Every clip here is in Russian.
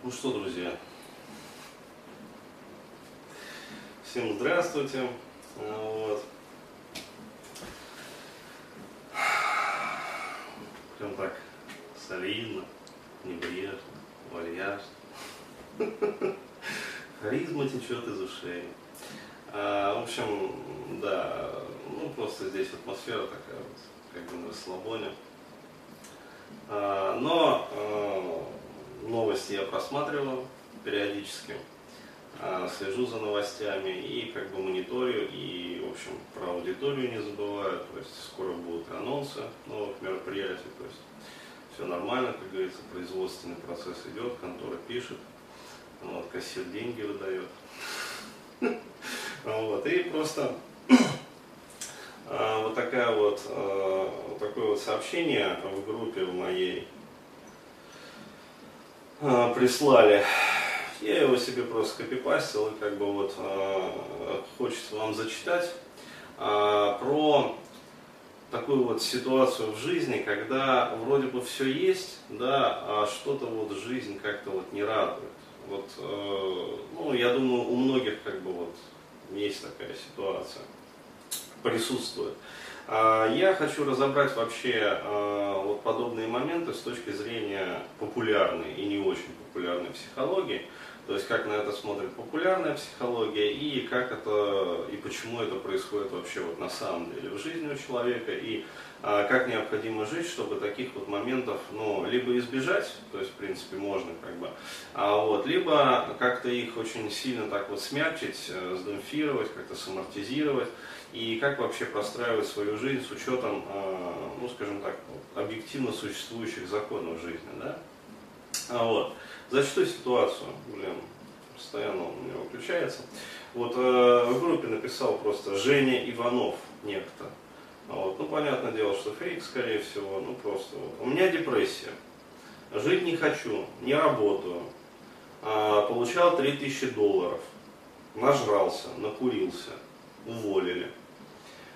Ну что, друзья, всем здравствуйте. Вот. Прям так солидно, небрежно, вальяжно. Харизма течет из ушей. А, в общем, да, ну просто здесь атмосфера такая вот, как бы на расслабоне. А, но а, новости я просматриваю периодически, а, слежу за новостями и как бы мониторю, и, в общем, про аудиторию не забываю, то есть скоро будут анонсы новых мероприятий, то есть все нормально, как говорится, производственный процесс идет, контора пишет, вот, кассир деньги выдает. Вот, и просто вот такая вот, вот такое вот сообщение в группе в моей прислали. Я его себе просто копипастил и как бы вот хочется вам зачитать про такую вот ситуацию в жизни, когда вроде бы все есть, да, а что-то вот жизнь как-то вот не радует. Вот, э, ну, я думаю, у многих как бы вот есть такая ситуация, присутствует. А я хочу разобрать вообще э, вот подобные моменты с точки зрения популярной и не очень популярной психологии. То есть как на это смотрит популярная психология и как это и почему это происходит вообще вот на самом деле в жизни у человека и а, как необходимо жить, чтобы таких вот моментов, ну, либо избежать, то есть в принципе можно как бы, а вот, либо как-то их очень сильно так вот смягчить, э, сдемпфировать, как-то самортизировать и как вообще простраивать свою жизнь с учетом, э, ну, скажем так, объективно существующих законов жизни, да. А вот. Зачту ситуацию, блин, постоянно он у меня выключается. Вот э, в группе написал просто Женя Иванов некто. Вот. Ну, понятное дело, что фейк, скорее всего, ну просто вот. У меня депрессия. Жить не хочу, не работаю. А, получал 3000 долларов. Нажрался, накурился, уволили.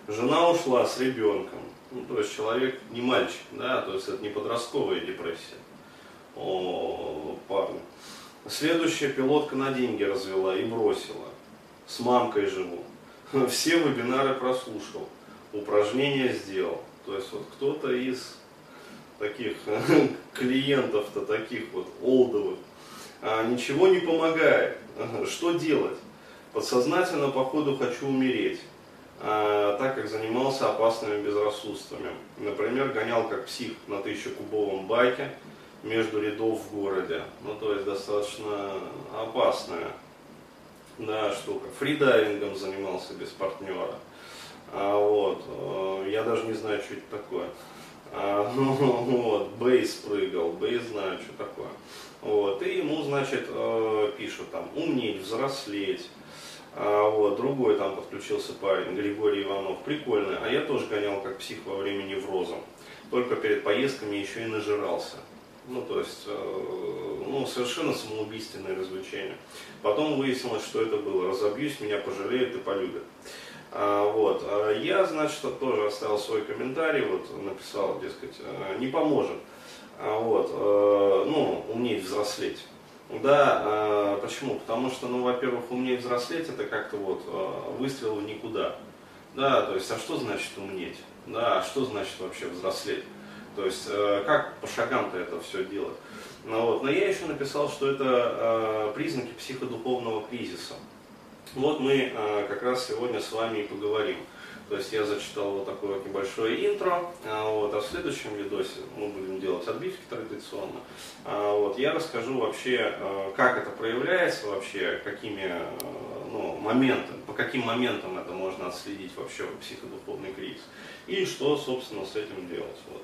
Жена ушла с ребенком. Ну, то есть человек не мальчик, да, то есть это не подростковая депрессия о, парня. Следующая пилотка на деньги развела и бросила. С мамкой живу. Все вебинары прослушал. Упражнения сделал. То есть вот кто-то из таких клиентов-то таких вот олдовых а, ничего не помогает. Что делать? Подсознательно, походу, хочу умереть, а, так как занимался опасными безрассудствами. Например, гонял как псих на тысячекубовом байке, между рядов в городе. Ну, то есть достаточно опасная да, штука. Фридайвингом занимался без партнера. А, вот, э, я даже не знаю, что это такое. А, ну, вот, бейс прыгал, бейс знаю, что такое. Вот, и ему, значит, э, пишут там, умнеть, взрослеть. А, вот, другой там подключился парень, Григорий Иванов, прикольный. А я тоже гонял как псих во время невроза. Только перед поездками еще и нажирался. Ну, то есть, э, ну, совершенно самоубийственное развлечение. Потом выяснилось, что это было. Разобьюсь, меня пожалеют и полюбят. А, вот. А я, значит, тоже оставил свой комментарий, вот, написал, дескать, э, не поможет. А, вот, э, ну, умнеть взрослеть. Да, а, почему? Потому что, ну, во-первых, умнеть взрослеть, это как-то вот выстрел в никуда. Да, то есть, а что значит умнеть? Да, а что значит вообще взрослеть? То есть э, как по шагам-то это все делать. Ну, вот. Но я еще написал, что это э, признаки психодуховного кризиса. Вот мы э, как раз сегодня с вами и поговорим. То есть я зачитал вот такое небольшое интро, а, вот, а в следующем видосе мы будем делать отбивки традиционно. Вот, я расскажу вообще, как это проявляется вообще, какими ну, моментами, по каким моментам это можно отследить вообще психодуховный кризис и что, собственно, с этим делать. Вот.